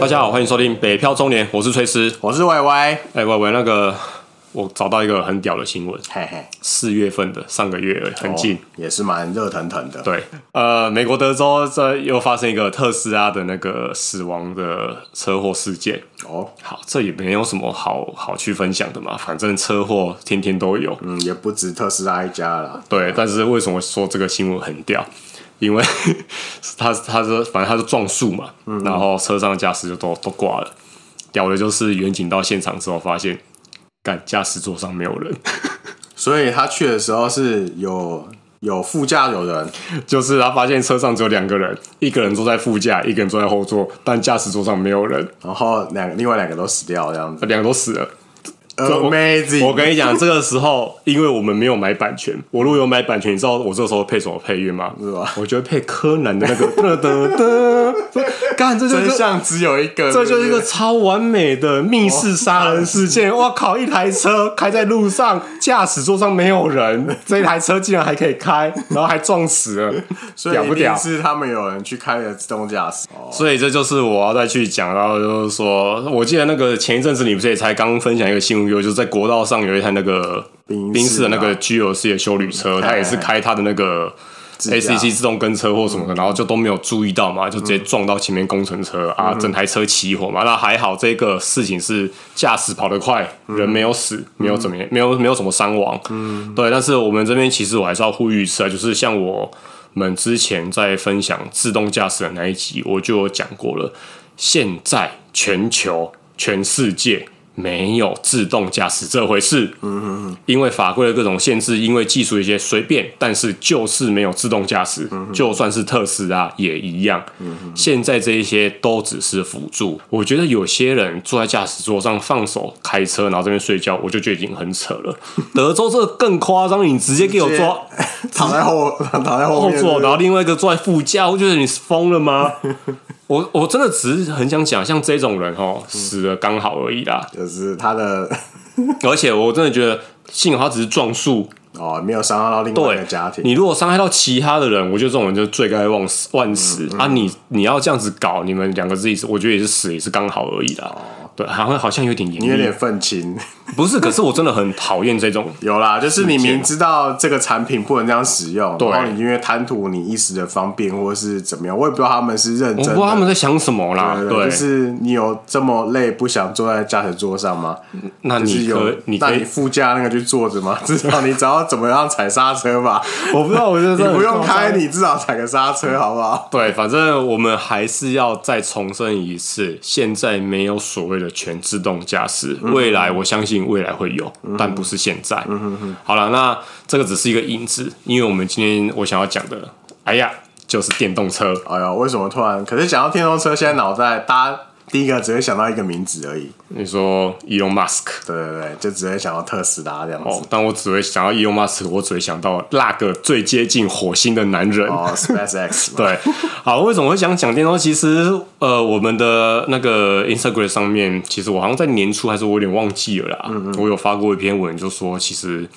大家好，欢迎收听《北漂中年》，我是崔斯，我是歪歪。哎歪歪那个我找到一个很屌的新闻，嘿嘿，四月份的上个月很近，哦、也是蛮热腾腾的。对，呃，美国德州这又发生一个特斯拉的那个死亡的车祸事件。哦，好，这也没有什么好好去分享的嘛，反正车祸天天都有。嗯，也不止特斯拉一家啦。对，但是为什么说这个新闻很屌？因为他他说反正他是撞树嘛，嗯、然后车上的驾驶就都都挂了。屌的就是远景到现场之后发现，干驾驶座上没有人，所以他去的时候是有有副驾有人，就是他发现车上只有两个人，一个人坐在副驾，一个人坐在后座，但驾驶座上没有人，然后两另外两个都死掉这样子，两个都死了。Amazing！我跟你讲，这个时候，因为我们没有买版权，我如果有买版权，你知道我这个时候配什么配乐吗？是吧？我觉得配柯南的那个噔噔噔，干，这就是真相只有一个，这就是一个超完美的密室杀人事件。哇靠！一台车开在路上，驾驶座上没有人，这一台车竟然还可以开，然后还撞死了，屌不屌？是他们有人去开了自动驾驶，所以这就是我要再去讲，然后就是说，我记得那个前一阵子你不是也才刚分享一个新闻。有就是在国道上有一台那个宾士的那个 GLC 的修旅车，他也是开他的那个 ACC 自动跟车或什么的，然后就都没有注意到嘛，就直接撞到前面工程车啊，整台车起火嘛。那还好，这个事情是驾驶跑得快，人没有死，没有怎么样，没有没有什么伤亡。嗯，对。但是我们这边其实我还是要呼吁一次啊，就是像我们之前在分享自动驾驶的那一集，我就有讲过了。现在全球全世界。没有自动驾驶这回事，嗯嗯嗯，因为法规的各种限制，因为技术一些随便，但是就是没有自动驾驶，嗯、就算是特斯拉也一样。嗯、现在这一些都只是辅助。我觉得有些人坐在驾驶座上放手开车，然后这边睡觉，我就觉得已经很扯了。德州这个更夸张，你直接给我抓躺在后 躺在后座，然后另外一个坐在副驾，我觉得你是疯了吗？我我真的只是很想讲，像这种人哦，死了刚好而已啦。就是他的，而且我真的觉得，幸好他只是撞树哦，没有伤害到另外一个家庭。你如果伤害到其他的人，我觉得这种人就罪该万死万死、啊！你你要这样子搞，你们两个自己，我觉得也是死也是刚好而已啦。哦对，好像好像有点严，你有点愤青，不是？可是我真的很讨厌这种。有啦，就是你明知道这个产品不能这样使用，然后你因为贪图你一时的方便或者是怎么样，我也不知道他们是认真，我不知道他们在想什么啦。对，就是你有这么累不想坐在驾驶座上吗？那你有你那你副驾那个去坐着吗？至少你只要怎么样踩刹车吧。我不知道，我就得你不用开，你至少踩个刹车好不好？对，反正我们还是要再重申一次，现在没有所谓的全自动。驾驶未来，我相信未来会有，但不是现在。好了，那这个只是一个因子，因为我们今天我想要讲的，哎呀，就是电动车。哎呀，为什么突然？可是讲到电动车，现在脑袋大家。第一个只会想到一个名字而已。你说 Elon Musk，对对对，就只会想到特斯拉这样子。哦，但我只会想到 Elon Musk，我只会想到那个最接近火星的男人。哦，SpaceX。对，好，为什么会想讲电动？其实，呃，我们的那个 Instagram 上面，其实我好像在年初还是我有点忘记了啦。嗯嗯。我有发过一篇文，就说其实，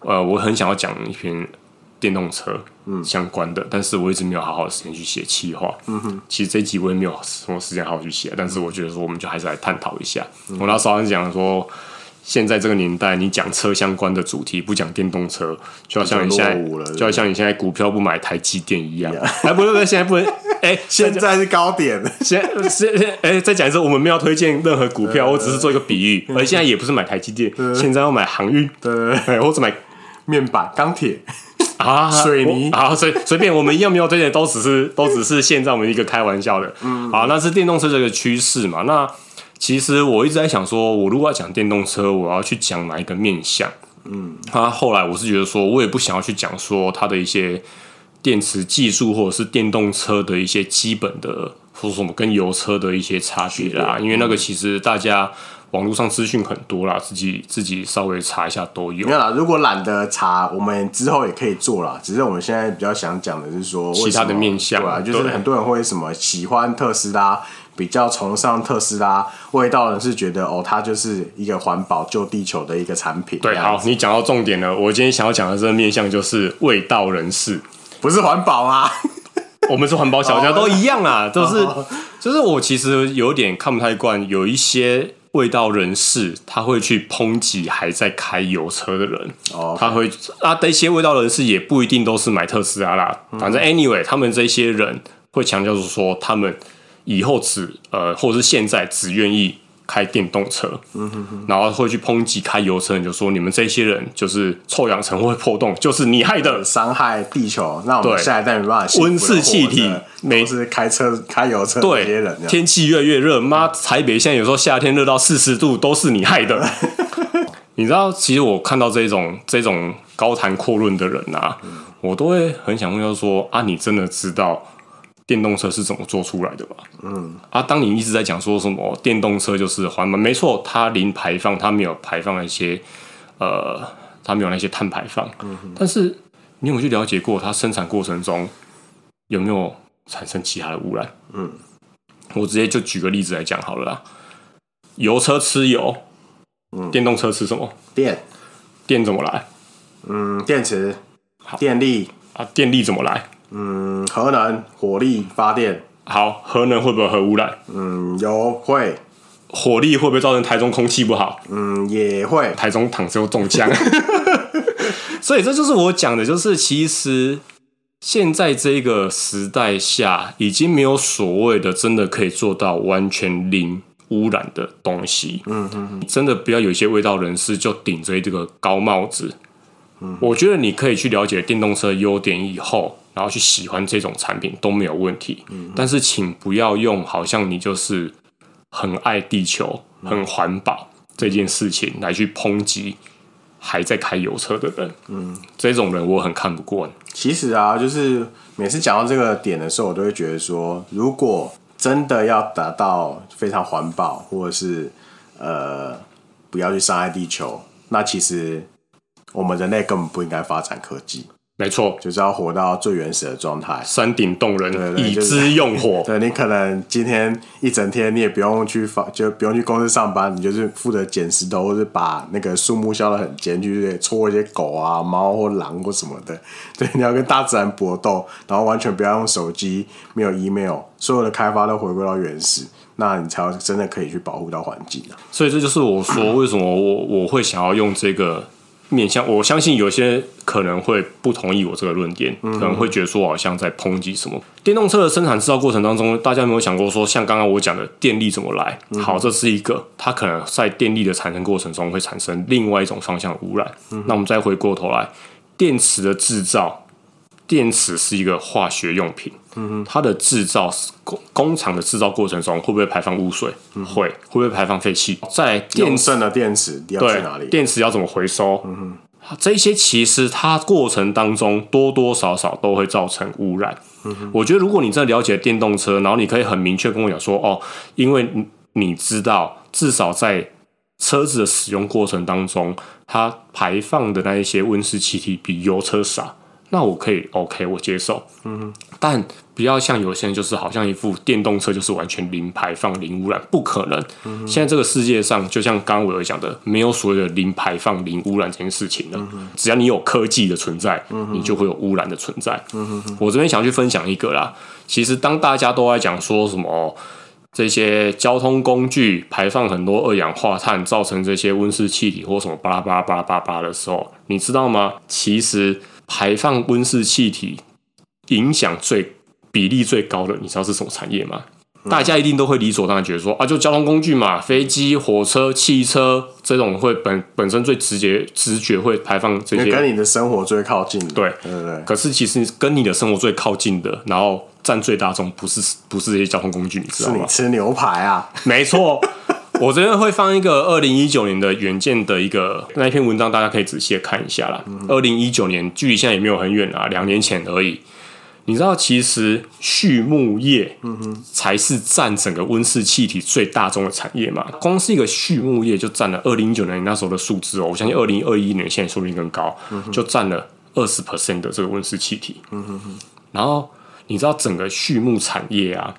呃，我很想要讲一篇。电动车相关的，嗯、但是我一直没有好好的时间去写企划。嗯哼，其实这一集我也没有什么时间好好去写，但是我觉得说，我们就还是来探讨一下。嗯、我那时候讲说，现在这个年代，你讲车相关的主题，不讲电动车，就好像你现在，就好像你现在股票不买台积电一样。哎，不对不对，现在不能。哎，现在是高点。现现现，哎，再讲一次，我们没有推荐任何股票，我只是做一个比喻。而现在也不是买台积电，现在要买航运，对，哎，或者买面板、钢铁。啊，水泥啊，随随便，我们要没有这些都只是 都只是现在我们一个开玩笑的，嗯，好，那是电动车这个趋势嘛？那其实我一直在想说，我如果要讲电动车，我要去讲哪一个面向？嗯，啊，后来我是觉得说，我也不想要去讲说它的一些电池技术，或者是电动车的一些基本的，或者什么跟油车的一些差别啦，因为那个其实大家。网络上资讯很多啦，自己自己稍微查一下都有。没有啦，如果懒得查，我们之后也可以做啦。只是我们现在比较想讲的是说，其他的面向，对啊，就是很多人会什么喜欢特斯拉，比较崇尚特斯拉，味道人是觉得哦，它就是一个环保救地球的一个产品。对，好，你讲到重点了。我今天想要讲的这个面向就是味道人士，不是环保啊。我们是环保小家都一样啊，都是 就是我其实有点看不太惯，有一些卫道人士他会去抨击还在开油车的人，哦，他会啊，这些味道人士也不一定都是买特斯拉啦，反正 anyway，他们这些人会强调说，他们以后只呃，或者是现在只愿意。开电动车，嗯哼哼，然后会去抨击开油车，你就说你们这些人就是臭氧层会破洞，就是你害的，伤害地球。那我们下一代没办法，温室气体，每次开车开油车这些人，天气越来越热，妈，台北现在有时候夏天热到四十度，都是你害的。你知道，其实我看到这种这种高谈阔论的人啊，嗯、我都会很想问，要说啊，你真的知道？电动车是怎么做出来的吧？嗯啊，当你一直在讲说什么电动车就是环保，没错，它零排放，它没有排放那些呃，它没有那些碳排放。嗯哼，但是你有没有去了解过它生产过程中有没有产生其他的污染？嗯，我直接就举个例子来讲好了啦。油车吃油，嗯，电动车吃什么？电，电怎么来？嗯，电池，好，电力啊，电力怎么来？嗯，核能火力发电。好，核能会不会核污染？嗯，有会。火力会不会造成台中空气不好？嗯，也会。台中躺着又中枪。所以这就是我讲的，就是其实现在这个时代下，已经没有所谓的真的可以做到完全零污染的东西。嗯嗯嗯，真的不要有一些味道人士就顶着这个高帽子。嗯，我觉得你可以去了解电动车优点以后。然后去喜欢这种产品都没有问题，嗯、但是请不要用好像你就是很爱地球、嗯、很环保这件事情来去抨击还在开油车的人。嗯，这种人我很看不惯。其实啊，就是每次讲到这个点的时候，我都会觉得说，如果真的要达到非常环保，或者是呃不要去伤害地球，那其实我们人类根本不应该发展科技。没错，就是要活到最原始的状态，山顶洞人，对对对，以资用火。对，你可能今天一整天你也不用去发，就不用去公司上班，你就是负责捡石头，或者把那个树木削得很尖，去戳一些狗啊、猫或狼或什么的。对，你要跟大自然搏斗，然后完全不要用手机，没有 email，所有的开发都回归到原始，那你才真的可以去保护到环境啊。所以这就是我说为什么我我会想要用这个。面向我相信有些可能会不同意我这个论点，可能会觉得说我好像在抨击什么。电动车的生产制造过程当中，大家有没有想过说，像刚刚我讲的电力怎么来？好，这是一个，它可能在电力的产生过程中会产生另外一种方向的污染。那我们再回过头来，电池的制造，电池是一个化学用品。嗯哼，它的制造工工厂的制造过程中会不会排放污水？嗯、会，会不会排放废气？在电剩的电池要去哪里？电池要怎么回收？嗯哼，这些其实它过程当中多多少少都会造成污染。嗯哼，我觉得如果你真的了解电动车，然后你可以很明确跟我讲说，哦，因为你知道，至少在车子的使用过程当中，它排放的那一些温室气体比油车少。那我可以，OK，我接受，嗯，但不要像有些人，就是好像一副电动车就是完全零排放、零污染，不可能。嗯，现在这个世界上，就像刚刚我有讲的，没有所谓的零排放、零污染这件事情了。嗯，只要你有科技的存在，嗯，你就会有污染的存在。我这边想去分享一个啦。其实当大家都在讲说什么这些交通工具排放很多二氧化碳，造成这些温室气体或什么巴拉巴拉巴拉巴拉的时候，你知道吗？其实。排放温室气体影响最比例最高的，你知道是什么产业吗？嗯、大家一定都会理所当然觉得说啊，就交通工具嘛，飞机、火车、汽车这种会本本身最直接直觉会排放这些，跟你的生活最靠近的。对对对。可是其实跟你的生活最靠近的，然后占最大众，不是不是这些交通工具，你知道吗？是你吃牛排啊？没错。我这边会放一个二零一九年的原件的一个那一篇文章，大家可以仔细的看一下啦。二零一九年距离现在也没有很远啊，两年前而已。你知道，其实畜牧业嗯哼才是占整个温室气体最大宗的产业嘛？光是一个畜牧业就占了二零一九年那时候的数字哦。我相信二零二一年现在说不定更高，就占了二十 percent 的这个温室气体。嗯哼哼然后你知道整个畜牧产业啊？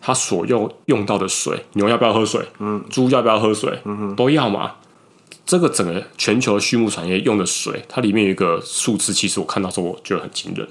它所用用到的水，牛要不要喝水？嗯，猪要不要喝水？嗯哼，都要嘛。这个整个全球的畜牧产业用的水，它里面有一个数字，其实我看到之后我觉得很惊人。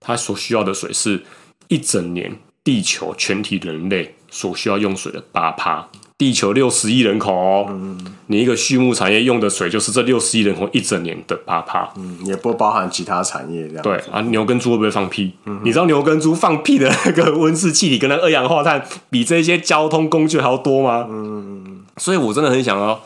它所需要的水是一整年地球全体人类所需要用水的八趴。地球六十亿人口哦，嗯、你一个畜牧产业用的水就是这六十亿人口一整年的啪啪，嗯，也不包含其他产业这样。对啊，牛跟猪会不会放屁？嗯、你知道牛跟猪放屁的那个温室气体跟那二氧化碳比这些交通工具还要多吗？嗯，所以我真的很想要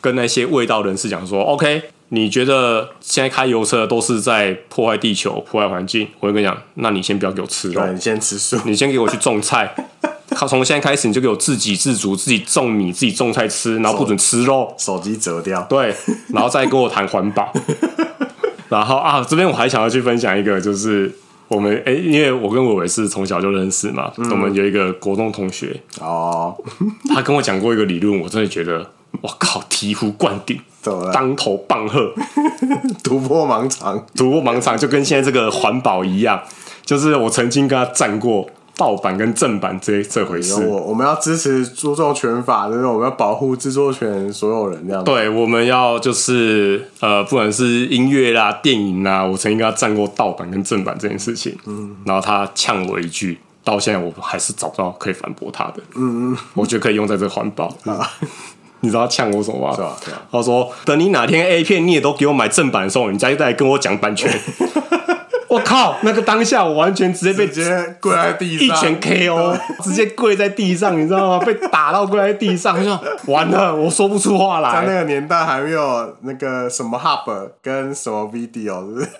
跟那些味道人士讲说，OK，你觉得现在开油车都是在破坏地球、破坏环境，我会跟你讲，那你先不要给我吃肉，你先吃素，你先给我去种菜。靠，从现在开始你就给我自给自足，自己种米，自己种菜吃，然后不准吃肉。手机折掉。对，然后再跟我谈环保。然后啊，这边我还想要去分享一个，就是我们哎、欸，因为我跟伟伟是从小就认识嘛，嗯、我们有一个国中同学哦，他跟我讲过一个理论，我真的觉得我靠，醍醐灌顶，了当头棒喝，突破盲肠，突破盲肠，就跟现在这个环保一样，就是我曾经跟他战过。盗版跟正版这这回事，我我们要支持著作权法，就是我们要保护制作权所有人这样。对，我们要就是呃，不管是音乐啦、电影啦，我曾经跟他战过盗版跟正版这件事情。嗯，然后他呛我一句，到现在我还是找不到可以反驳他的。嗯嗯，我觉得可以用在这个环保啊。你知道他呛我什么吗？是吧？他说：“等你哪天 A 片你也都给我买正版的时候，你再再跟我讲版权。”我靠！那个当下，我完全直接被直接跪在地上，一拳 KO，直接跪在地上，你知道吗？被打到跪在地上，就完了，我说不出话来。在那个年代还没有那个什么 Hub 跟什么 Video，是不是？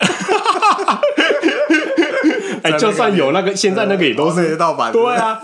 哎、欸，就算有那个，现在那个也都是盗版。对啊。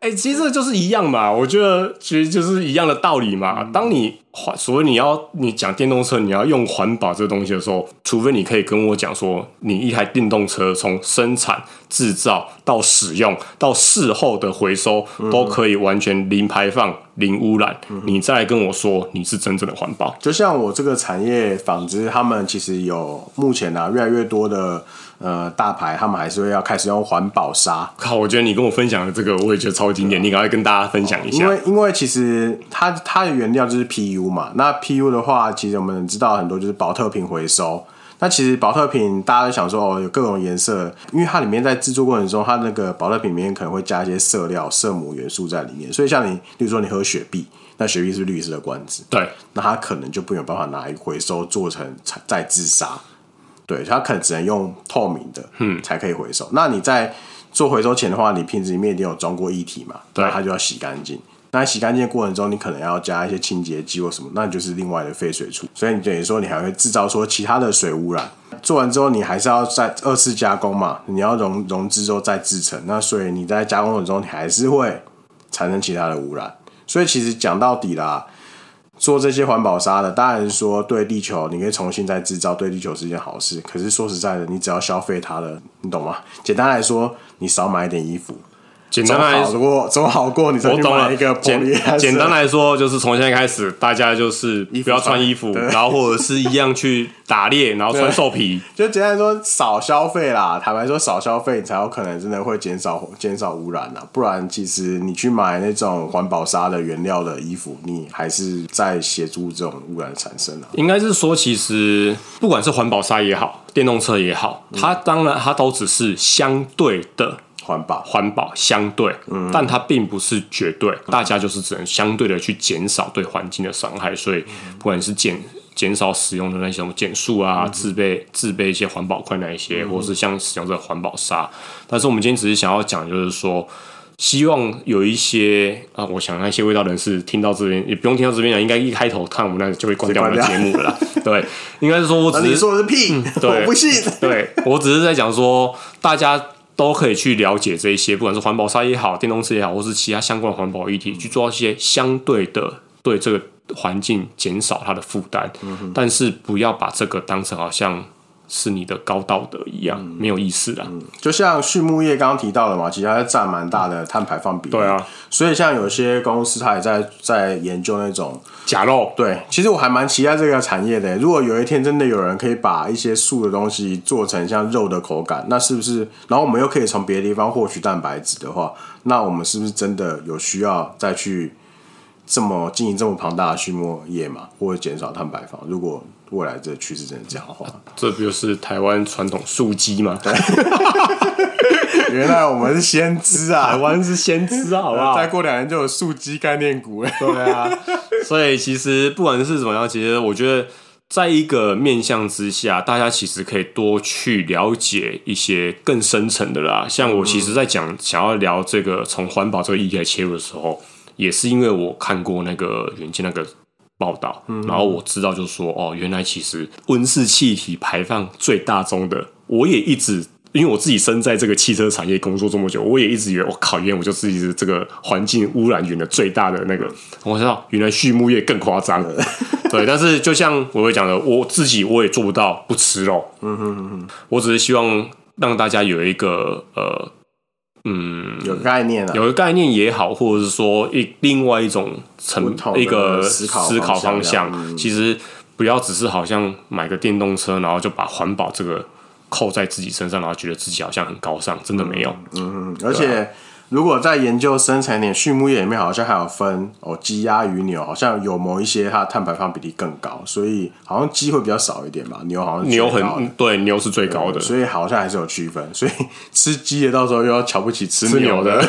哎、欸，其实就是一样嘛，我觉得其实就是一样的道理嘛。当你环，所以你要你讲电动车，你要用环保这个东西的时候，除非你可以跟我讲说，你一台电动车从生产、制造到使用到事后的回收，都可以完全零排放、零污染，你再来跟我说你是真正的环保。就像我这个产业纺织，他们其实有目前呢、啊、越来越多的。呃，大牌他们还是会要开始用环保纱。靠，我觉得你跟我分享的这个，我也觉得超经典。你赶快跟大家分享一下。因为因为其实它它的原料就是 PU 嘛，那 PU 的话，其实我们知道很多就是保特瓶回收。那其实保特瓶大家都想说哦，有各种颜色，因为它里面在制作过程中，它那个保特瓶里面可能会加一些色料、色母元素在里面。所以像你，比如说你喝雪碧，那雪碧是绿色的罐子？对，那它可能就没有办法拿一个回收做成再自杀。对，它可能只能用透明的，嗯，才可以回收。嗯、那你在做回收前的话，你瓶子里面一定有装过液体嘛？对，它就要洗干净。那洗干净的过程中，你可能要加一些清洁剂或什么，那就是另外的废水处。所以你等于说，你还会制造说其他的水污染。做完之后，你还是要再二次加工嘛？你要溶溶剂之后再制成。那所以你在加工过程中，你还是会产生其他的污染。所以其实讲到底啦。做这些环保沙的，当然说对地球，你可以重新再制造，对地球是一件好事。可是说实在的，你只要消费它的，你懂吗？简单来说，你少买一点衣服。简单来说，总好过你再去买一个简简单来说，就是从现在开始，大家就是不要穿衣服，然后或者是一样去打猎，然后穿兽皮。就简单来说，少消费啦。坦白说，少消费，你才有可能真的会减少减少污染啊。不然，其实你去买那种环保纱的原料的衣服，你还是在协助这种污染产生啊。应该是说，其实不管是环保纱也好，电动车也好，它当然它都只是相对的。环保，环保相对，嗯，但它并不是绝对，大家就是只能相对的去减少对环境的伤害。所以，不管是减减少使用的那些什么减速啊，自备自备一些环保筷那一些，或是像使用这个环保沙。但是，我们今天只是想要讲，就是说，希望有一些啊，我想那些味道人士听到这边，也不用听到这边讲，应该一开头看我们那就会关掉我们的节目了。对，应该是说我只是说的是屁，嗯、对，我不信。对，我只是在讲说大家。都可以去了解这一些，不管是环保赛也好，电动车也好，或是其他相关的环保议题，去做一些相对的对这个环境减少它的负担。嗯、但是不要把这个当成好像。是你的高道德一样，嗯、没有意思啊、嗯。就像畜牧业刚刚提到的嘛，其实它占蛮大的碳排放比例。对啊，所以像有些公司，它也在在研究那种假肉。对，其实我还蛮期待这个产业的。如果有一天真的有人可以把一些素的东西做成像肉的口感，那是不是？然后我们又可以从别的地方获取蛋白质的话，那我们是不是真的有需要再去这么经营这么庞大的畜牧业嘛，或者减少碳排放？如果未来这趋势真的这样的话，这不就是台湾传统素鸡吗？原来我们是先知啊，台湾是先知啊，好不好？再过两年就有素鸡概念股了。对啊，所以其实不管是怎么样，其实我觉得。在一个面向之下，大家其实可以多去了解一些更深层的啦。像我其实，在讲想要聊这个从环保这个议题来切入的时候，也是因为我看过那个远见那个报道，然后我知道就是说，哦，原来其实温室气体排放最大宗的，我也一直。因为我自己身在这个汽车产业工作这么久，我也一直以为我靠，原来我就自己是这个环境污染源的最大的那个。我知道原来畜牧业更夸张，对。但是就像我会讲的，我自己我也做不到不吃肉。嗯哼哼哼，我只是希望让大家有一个呃，嗯，有概念啊，有个概念也好，或者是说一另外一种成一个思考思考方向，嗯、其实不要只是好像买个电动车，然后就把环保这个。扣在自己身上，然后觉得自己好像很高尚，真的没有。嗯，而且如果在研究生产点，畜牧业里面好像还有分哦，鸡鸭鱼牛，好像有某一些它的碳排放比例更高，所以好像鸡会比较少一点吧，牛好像牛很对，牛是最高的，所以好像还是有区分。所以吃鸡的到时候又要瞧不起吃牛的，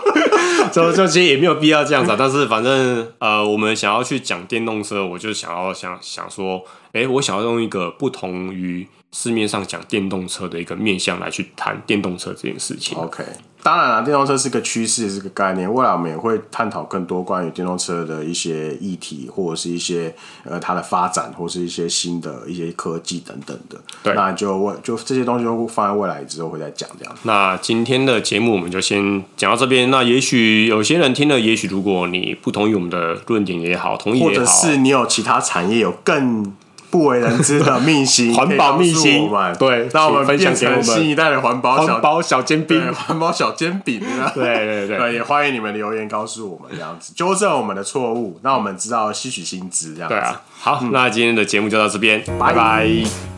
就就其实也没有必要这样子啊。但是反正呃，我们想要去讲电动车，我就想要想想说，哎、欸，我想要用一个不同于。市面上讲电动车的一个面向来去谈电动车这件事情。OK，当然了，电动车是个趋势，是个概念。未来我们也会探讨更多关于电动车的一些议题，或者是一些呃它的发展，或是一些新的一些科技等等的。对，那就未就这些东西都放在未来之后会再讲这样。那今天的节目我们就先讲到这边。那也许有些人听了，也许如果你不同意我们的论点也好，同意也好，或者是你有其他产业有更。不为人知的秘辛，环保秘辛，对，让我们分享给我们。新一代的环保环保小煎饼，环保小煎饼，对 对对，对，也欢迎你们留言告诉我们这样子，纠正我们的错误，让我们知道吸取新资这样子。对啊，好，那今天的节目就到这边，拜拜。